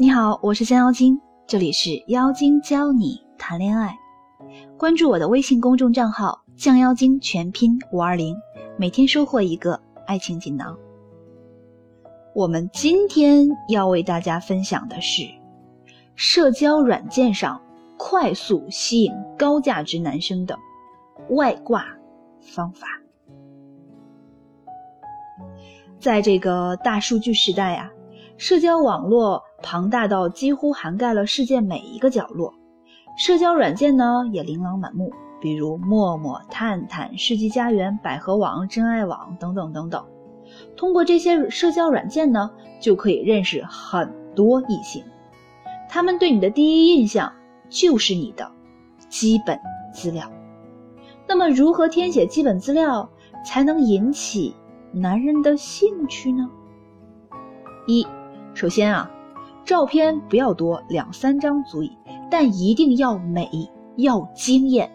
你好，我是降妖精，这里是妖精教你谈恋爱。关注我的微信公众账号“降妖精”，全拼五二零，每天收获一个爱情锦囊。我们今天要为大家分享的是社交软件上快速吸引高价值男生的外挂方法。在这个大数据时代啊，社交网络庞大到几乎涵盖了世界每一个角落，社交软件呢也琳琅满目，比如陌陌、探探、世纪佳缘、百合网、真爱网等等等等。通过这些社交软件呢，就可以认识很多异性，他们对你的第一印象就是你的基本资料。那么，如何填写基本资料才能引起？男人的兴趣呢？一，首先啊，照片不要多，两三张足矣，但一定要美，要惊艳。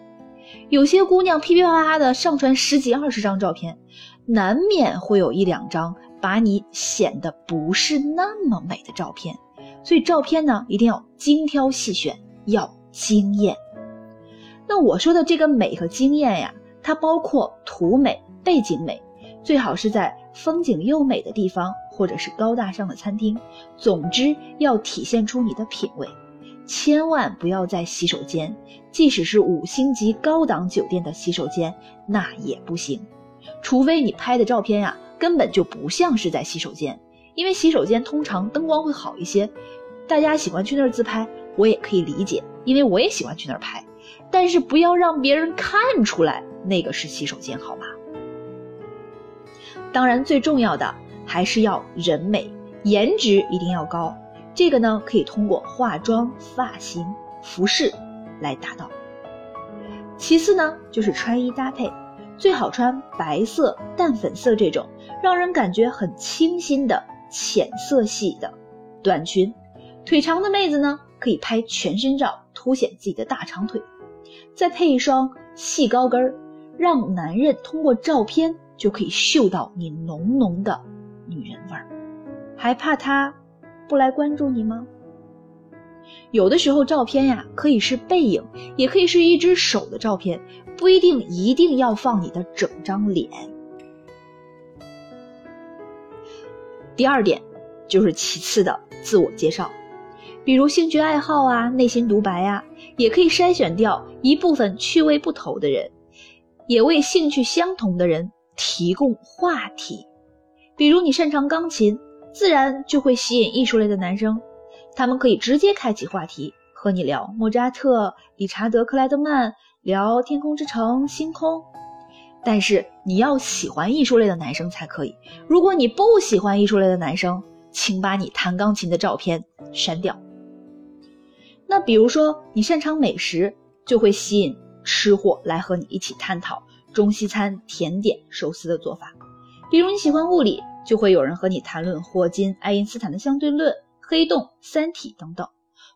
有些姑娘噼噼啪啪的上传十几二十张照片，难免会有一两张把你显得不是那么美的照片。所以照片呢，一定要精挑细选，要惊艳。那我说的这个美和惊艳呀，它包括图美、背景美。最好是在风景优美的地方，或者是高大上的餐厅。总之要体现出你的品味，千万不要在洗手间，即使是五星级高档酒店的洗手间，那也不行。除非你拍的照片呀，根本就不像是在洗手间，因为洗手间通常灯光会好一些，大家喜欢去那儿自拍，我也可以理解，因为我也喜欢去那儿拍。但是不要让别人看出来那个是洗手间，好吗？当然，最重要的还是要人美，颜值一定要高。这个呢，可以通过化妆、发型、服饰来达到。其次呢，就是穿衣搭配，最好穿白色、淡粉色这种让人感觉很清新的浅色系的短裙。腿长的妹子呢，可以拍全身照，凸显自己的大长腿，再配一双细高跟儿，让男人通过照片。就可以嗅到你浓浓的女人味儿，还怕他不来关注你吗？有的时候照片呀，可以是背影，也可以是一只手的照片，不一定一定要放你的整张脸。第二点就是其次的自我介绍，比如兴趣爱好啊、内心独白呀，也可以筛选掉一部分趣味不投的人，也为兴趣相同的人。提供话题，比如你擅长钢琴，自然就会吸引艺术类的男生，他们可以直接开启话题和你聊莫扎特、理查德·克莱德曼，聊《天空之城》《星空》。但是你要喜欢艺术类的男生才可以，如果你不喜欢艺术类的男生，请把你弹钢琴的照片删掉。那比如说你擅长美食，就会吸引吃货来和你一起探讨。中西餐、甜点、寿司的做法，比如你喜欢物理，就会有人和你谈论霍金、爱因斯坦的相对论、黑洞、三体等等。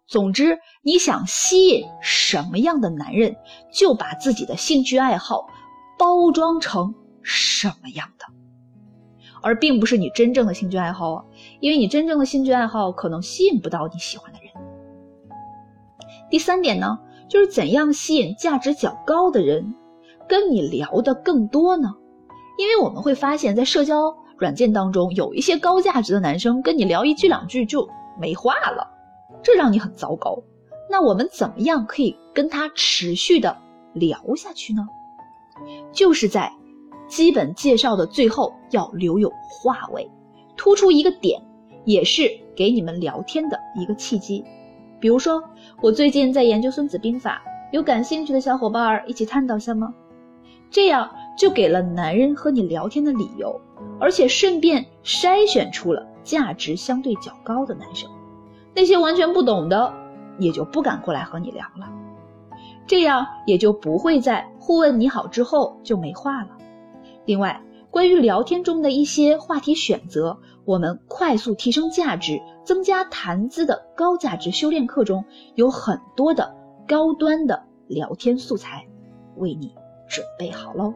总之，你想吸引什么样的男人，就把自己的兴趣爱好包装成什么样的，而并不是你真正的兴趣爱好啊，因为你真正的兴趣爱好可能吸引不到你喜欢的人。第三点呢，就是怎样吸引价值较高的人。跟你聊的更多呢，因为我们会发现，在社交软件当中，有一些高价值的男生跟你聊一句两句就没话了，这让你很糟糕。那我们怎么样可以跟他持续的聊下去呢？就是在基本介绍的最后要留有话尾，突出一个点，也是给你们聊天的一个契机。比如说，我最近在研究《孙子兵法》，有感兴趣的小伙伴一起探讨下吗？这样就给了男人和你聊天的理由，而且顺便筛选出了价值相对较高的男生，那些完全不懂的也就不敢过来和你聊了。这样也就不会在互问你好之后就没话了。另外，关于聊天中的一些话题选择，我们快速提升价值、增加谈资的高价值修炼课中有很多的高端的聊天素材，为你。准备好喽！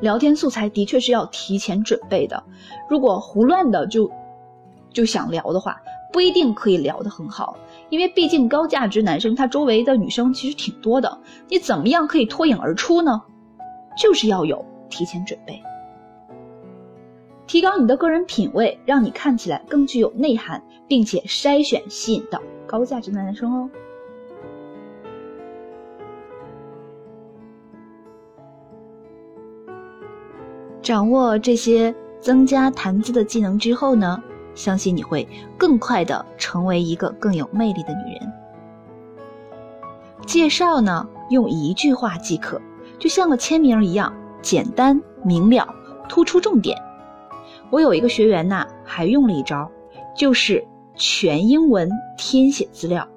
聊天素材的确是要提前准备的，如果胡乱的就就想聊的话，不一定可以聊得很好，因为毕竟高价值男生他周围的女生其实挺多的，你怎么样可以脱颖而出呢？就是要有提前准备，提高你的个人品味，让你看起来更具有内涵，并且筛选吸引到高价值的男生哦。掌握这些增加谈资的技能之后呢，相信你会更快的成为一个更有魅力的女人。介绍呢，用一句话即可，就像个签名一样，简单明了，突出重点。我有一个学员呐，还用了一招，就是全英文填写资料，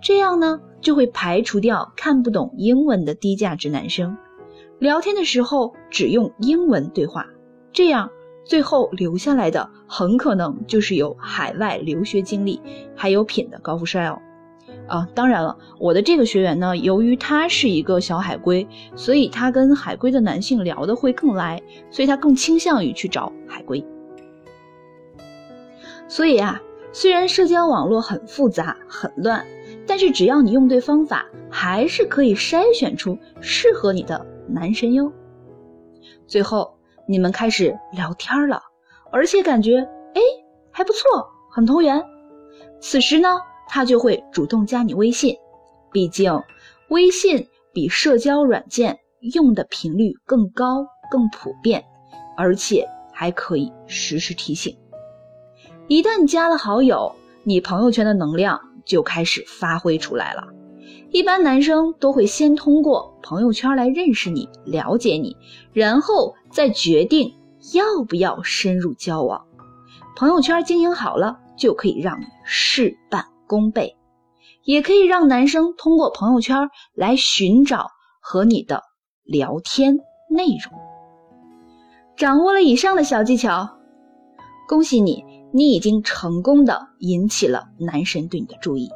这样呢，就会排除掉看不懂英文的低价值男生。聊天的时候只用英文对话，这样最后留下来的很可能就是有海外留学经历还有品的高富帅哦。啊，当然了，我的这个学员呢，由于他是一个小海归，所以他跟海归的男性聊的会更来，所以他更倾向于去找海归。所以啊，虽然社交网络很复杂很乱，但是只要你用对方法，还是可以筛选出适合你的。男神哟，最后你们开始聊天了，而且感觉哎还不错，很投缘。此时呢，他就会主动加你微信，毕竟微信比社交软件用的频率更高、更普遍，而且还可以实时提醒。一旦加了好友，你朋友圈的能量就开始发挥出来了。一般男生都会先通过朋友圈来认识你、了解你，然后再决定要不要深入交往。朋友圈经营好了，就可以让你事半功倍，也可以让男生通过朋友圈来寻找和你的聊天内容。掌握了以上的小技巧，恭喜你，你已经成功的引起了男神对你的注意。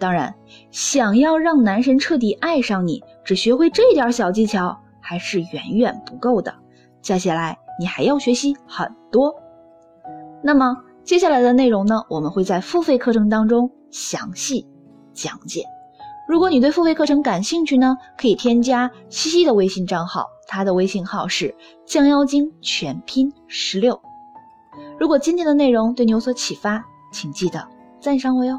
当然，想要让男神彻底爱上你，只学会这点小技巧还是远远不够的。接下来你还要学习很多。那么接下来的内容呢，我们会在付费课程当中详细讲解。如果你对付费课程感兴趣呢，可以添加西西的微信账号，他的微信号是降妖精全拼十六。如果今天的内容对你有所启发，请记得赞赏我哟。